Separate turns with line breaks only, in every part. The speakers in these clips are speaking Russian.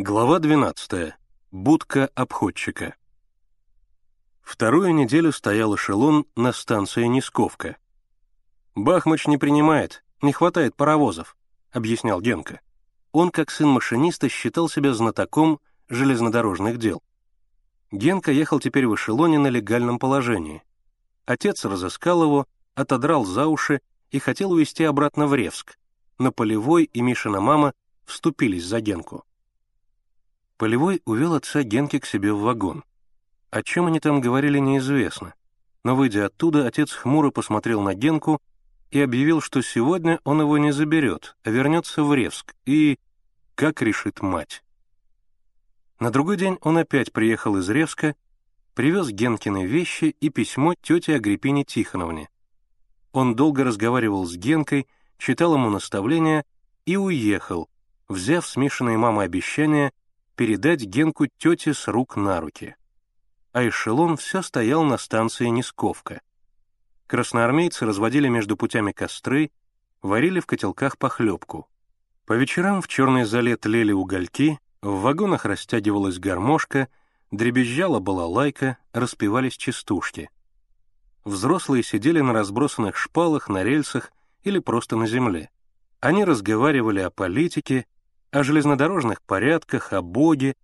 Глава 12. Будка обходчика. Вторую неделю стоял эшелон на станции Нисковка. «Бахмач не принимает, не хватает паровозов», — объяснял Генка. Он, как сын машиниста, считал себя знатоком железнодорожных дел. Генка ехал теперь в эшелоне на легальном положении. Отец разыскал его, отодрал за уши и хотел увезти обратно в Ревск, но Полевой и Мишина мама вступились за Генку. Полевой увел отца Генки к себе в вагон. О чем они там говорили, неизвестно. Но, выйдя оттуда, отец хмуро посмотрел на Генку и объявил, что сегодня он его не заберет, а вернется в Ревск, и... как решит мать. На другой день он опять приехал из Ревска, привез Генкины вещи и письмо тете Агриппине Тихоновне. Он долго разговаривал с Генкой, читал ему наставления и уехал, взяв смешанные мамой обещания передать Генку тете с рук на руки. А эшелон все стоял на станции Нисковка. Красноармейцы разводили между путями костры, варили в котелках похлебку. По вечерам в черной зале тлели угольки, в вагонах растягивалась гармошка, дребезжала балалайка, распевались частушки. Взрослые сидели на разбросанных шпалах, на рельсах или просто на земле. Они разговаривали о политике, о железнодорожных порядках, о Боге,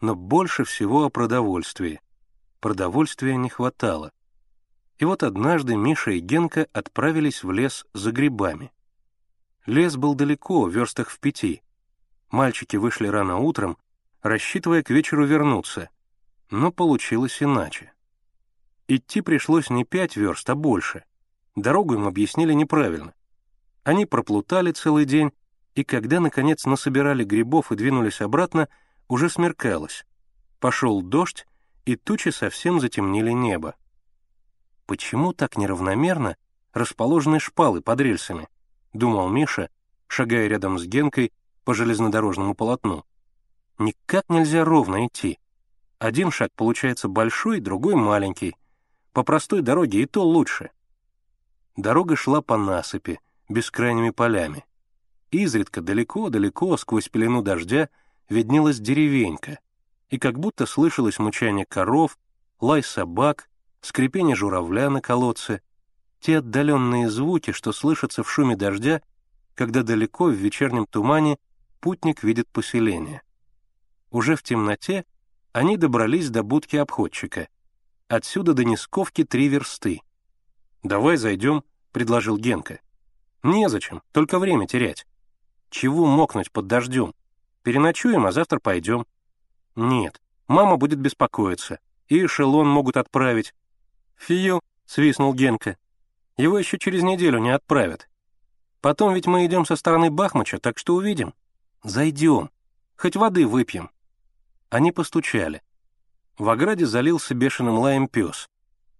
но больше всего о продовольствии. Продовольствия не хватало. И вот однажды Миша и Генка отправились в лес за грибами. Лес был далеко, в верстах в пяти. Мальчики вышли рано утром, рассчитывая к вечеру вернуться, но получилось иначе. Идти пришлось не пять верст, а больше. Дорогу им объяснили неправильно. Они проплутали целый день и когда, наконец, насобирали грибов и двинулись обратно, уже смеркалось. Пошел дождь, и тучи совсем затемнили небо. «Почему так неравномерно расположены шпалы под рельсами?» — думал Миша, шагая рядом с Генкой по железнодорожному полотну. «Никак нельзя ровно идти. Один шаг получается большой, другой маленький. По простой дороге и то лучше». Дорога шла по насыпи, бескрайними полями. Изредка далеко-далеко сквозь пелену дождя виднелась деревенька, и как будто слышалось мучание коров, лай собак, скрипение журавля на колодце, те отдаленные звуки, что слышатся в шуме дождя, когда далеко в вечернем тумане путник видит поселение. Уже в темноте они добрались до будки обходчика. Отсюда до Нисковки три версты. «Давай зайдем», — предложил Генка. «Незачем, только время терять. Чего мокнуть под дождем? Переночуем, а завтра пойдем. Нет, мама будет беспокоиться. И эшелон могут отправить. Фью, свистнул Генка. Его еще через неделю не отправят. Потом ведь мы идем со стороны Бахмача, так что увидим. Зайдем. Хоть воды выпьем. Они постучали. В ограде залился бешеным лаем пес.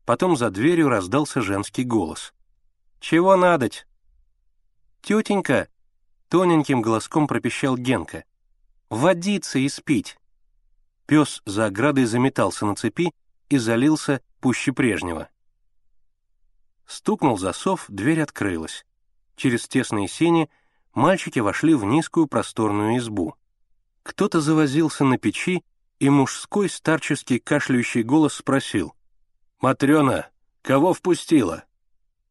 Потом за дверью раздался женский голос. «Чего надоть?» «Тетенька!» Тоненьким голоском пропищал Генка. «Водиться и спить!» Пес за оградой заметался на цепи и залился пуще прежнего. Стукнул засов, дверь открылась. Через тесные сени мальчики вошли в низкую просторную избу. Кто-то завозился на печи, и мужской старческий кашляющий голос спросил. «Матрена, кого впустила?»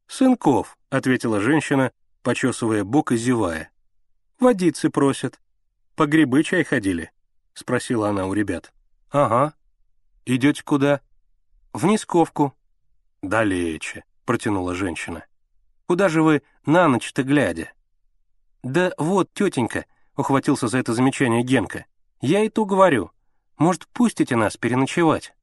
«Сынков», — ответила женщина, почесывая бок и зевая. Водицы просят. По грибы чай ходили?» — спросила она у ребят. «Ага. Идете куда?» «В Нисковку». «Далече», — протянула женщина. «Куда же вы на ночь-то глядя?» «Да вот, тетенька», — ухватился за это замечание Генка. «Я и то говорю. Может, пустите нас переночевать?»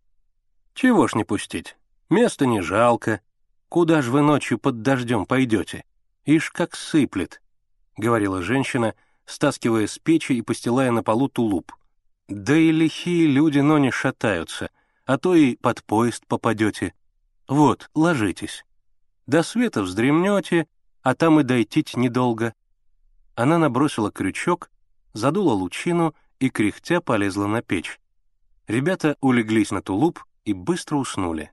«Чего ж не пустить? Места не жалко. Куда ж вы ночью под дождем пойдете? Ишь, как сыплет. — говорила женщина, стаскивая с печи и постилая на полу тулуп. «Да и лихие люди, но не шатаются, а то и под поезд попадете. Вот, ложитесь. До света вздремнете, а там и дойти недолго». Она набросила крючок, задула лучину и, кряхтя, полезла на печь. Ребята улеглись на тулуп и быстро уснули.